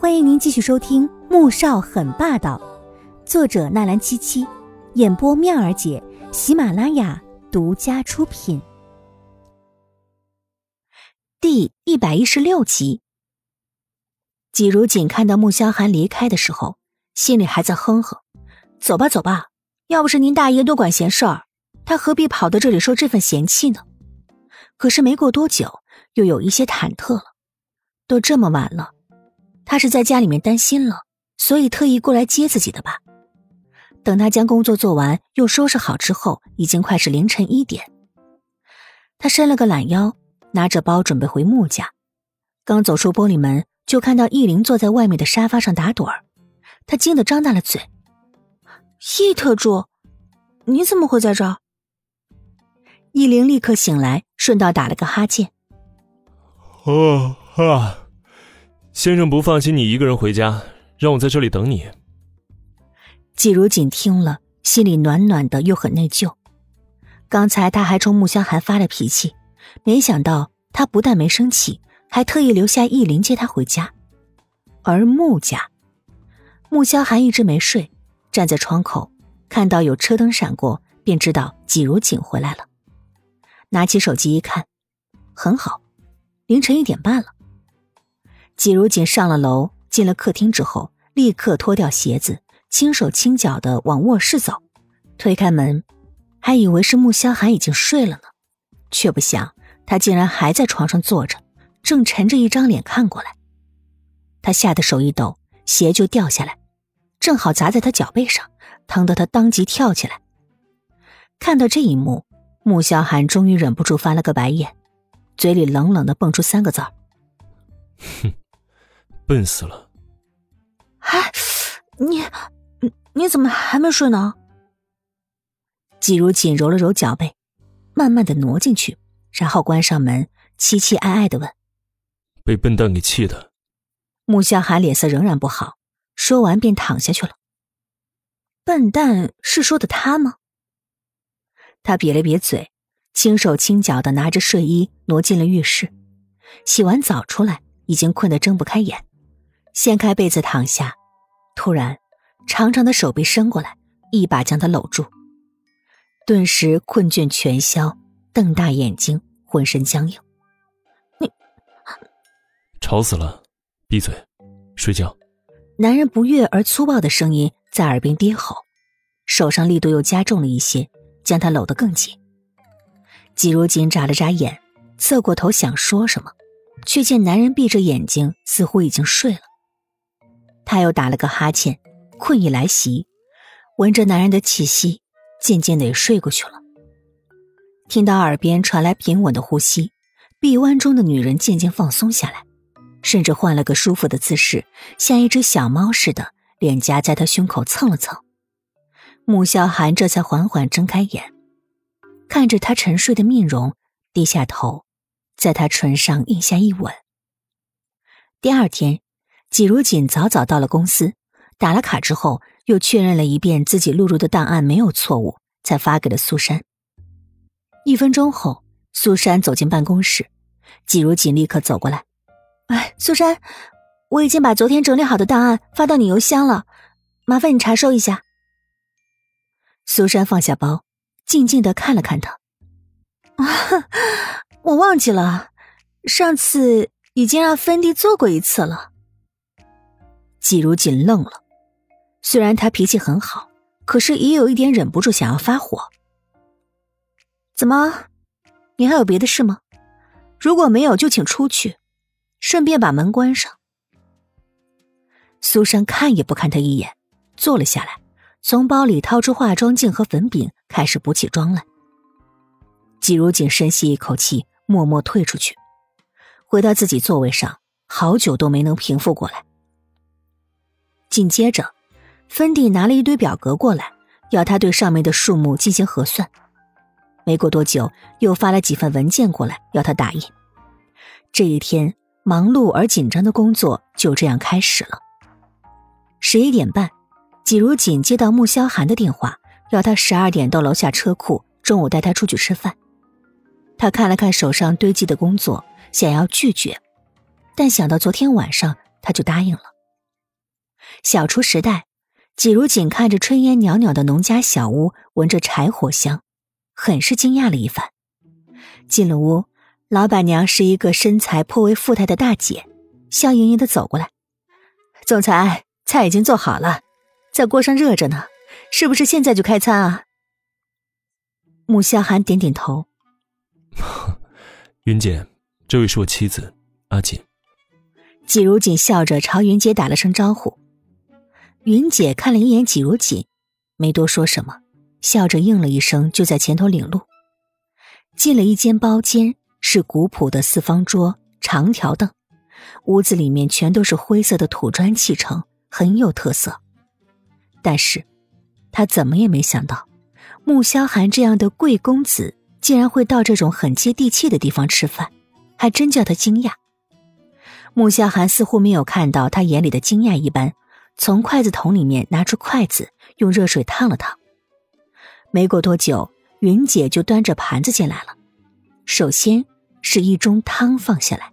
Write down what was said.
欢迎您继续收听《穆少很霸道》，作者纳兰七七，演播妙儿姐，喜马拉雅独家出品。第一百一十六集，季如锦看到穆萧寒离开的时候，心里还在哼哼：“走吧，走吧，要不是您大爷多管闲事儿，他何必跑到这里受这份嫌弃呢？”可是没过多久，又有一些忐忑了。都这么晚了。他是在家里面担心了，所以特意过来接自己的吧。等他将工作做完，又收拾好之后，已经快是凌晨一点。他伸了个懒腰，拿着包准备回穆家。刚走出玻璃门，就看到易灵坐在外面的沙发上打盹儿。他惊得张大了嘴：“易特助，你怎么会在这儿？”易灵立刻醒来，顺道打了个哈欠：“哦啊。”先生不放心你一个人回家，让我在这里等你。季如锦听了，心里暖暖的，又很内疚。刚才他还冲穆萧寒发了脾气，没想到他不但没生气，还特意留下意林接他回家。而穆家，穆萧寒一直没睡，站在窗口，看到有车灯闪过，便知道季如锦回来了。拿起手机一看，很好，凌晨一点半了。季如锦上了楼，进了客厅之后，立刻脱掉鞋子，轻手轻脚的往卧室走。推开门，还以为是穆萧寒已经睡了呢，却不想他竟然还在床上坐着，正沉着一张脸看过来。他吓得手一抖，鞋就掉下来，正好砸在他脚背上，疼得他当即跳起来。看到这一幕，穆萧寒终于忍不住翻了个白眼，嘴里冷冷的蹦出三个字儿：“哼。”笨死了！哎，你，你怎么还没睡呢？季如锦揉了揉脚背，慢慢的挪进去，然后关上门，凄凄哀哀的问：“被笨蛋给气的。”穆萧寒脸色仍然不好，说完便躺下去了。笨蛋是说的他吗？他瘪了瘪嘴，轻手轻脚的拿着睡衣挪进了浴室，洗完澡出来，已经困得睁不开眼。掀开被子躺下，突然，长长的手臂伸过来，一把将他搂住，顿时困倦全消，瞪大眼睛，浑身僵硬。你，吵死了，闭嘴，睡觉。男人不悦而粗暴的声音在耳边低吼，手上力度又加重了一些，将他搂得更紧。季如锦眨了眨眼，侧过头想说什么，却见男人闭着眼睛，似乎已经睡了。他又打了个哈欠，困意来袭，闻着男人的气息，渐渐的也睡过去了。听到耳边传来平稳的呼吸，臂弯中的女人渐渐放松下来，甚至换了个舒服的姿势，像一只小猫似的，脸颊在他胸口蹭了蹭。穆萧寒这才缓缓睁开眼，看着他沉睡的面容，低下头，在他唇上印下一吻。第二天。季如锦早早到了公司，打了卡之后，又确认了一遍自己录入的档案没有错误，才发给了苏珊。一分钟后，苏珊走进办公室，季如锦立刻走过来：“哎，苏珊，我已经把昨天整理好的档案发到你邮箱了，麻烦你查收一下。”苏珊放下包，静静的看了看他：“啊，我忘记了，上次已经让芬迪做过一次了。”季如锦愣了，虽然他脾气很好，可是也有一点忍不住想要发火。怎么，你还有别的事吗？如果没有，就请出去，顺便把门关上。苏珊看也不看他一眼，坐了下来，从包里掏出化妆镜和粉饼，开始补起妆来。季如锦深吸一口气，默默退出去，回到自己座位上，好久都没能平复过来。紧接着，芬蒂拿了一堆表格过来，要他对上面的数目进行核算。没过多久，又发了几份文件过来，要他打印。这一天忙碌而紧张的工作就这样开始了。十一点半，季如锦接到穆萧寒的电话，要他十二点到楼下车库，中午带他出去吃饭。他看了看手上堆积的工作，想要拒绝，但想到昨天晚上，他就答应了。小厨时代，季如锦看着炊烟袅袅的农家小屋，闻着柴火香，很是惊讶了一番。进了屋，老板娘是一个身材颇为富态的大姐，笑盈盈的走过来：“总裁，菜已经做好了，在锅上热着呢，是不是现在就开餐啊？”穆萧寒点点头：“云姐，这位是我妻子阿锦。”季如锦笑着朝云姐打了声招呼，云姐看了一眼季如锦，没多说什么，笑着应了一声，就在前头领路。进了一间包间，是古朴的四方桌、长条凳，屋子里面全都是灰色的土砖砌成，很有特色。但是，他怎么也没想到，穆萧寒这样的贵公子竟然会到这种很接地气的地方吃饭，还真叫他惊讶。穆萧寒似乎没有看到他眼里的惊讶一般，从筷子桶里面拿出筷子，用热水烫了烫。没过多久，云姐就端着盘子进来了。首先是一盅汤放下来，